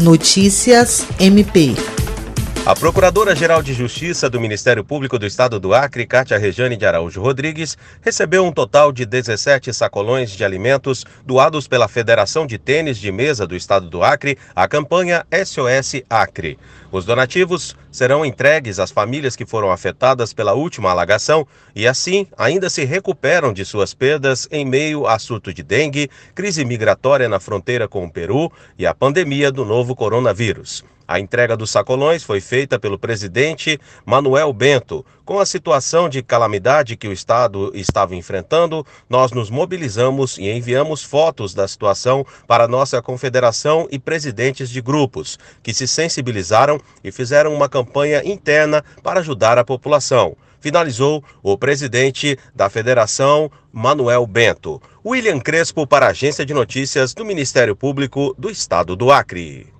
Notícias MP. A Procuradora-Geral de Justiça do Ministério Público do Estado do Acre, Cátia Rejane de Araújo Rodrigues, recebeu um total de 17 sacolões de alimentos doados pela Federação de Tênis de Mesa do Estado do Acre, a campanha SOS Acre. Os donativos serão entregues às famílias que foram afetadas pela última alagação e, assim, ainda se recuperam de suas perdas em meio a surto de dengue, crise migratória na fronteira com o Peru e a pandemia do novo coronavírus. A entrega dos sacolões foi feita pelo presidente Manuel Bento. Com a situação de calamidade que o Estado estava enfrentando, nós nos mobilizamos e enviamos fotos da situação para nossa confederação e presidentes de grupos, que se sensibilizaram e fizeram uma campanha interna para ajudar a população finalizou o presidente da federação, Manuel Bento. William Crespo, para a Agência de Notícias do Ministério Público do Estado do Acre.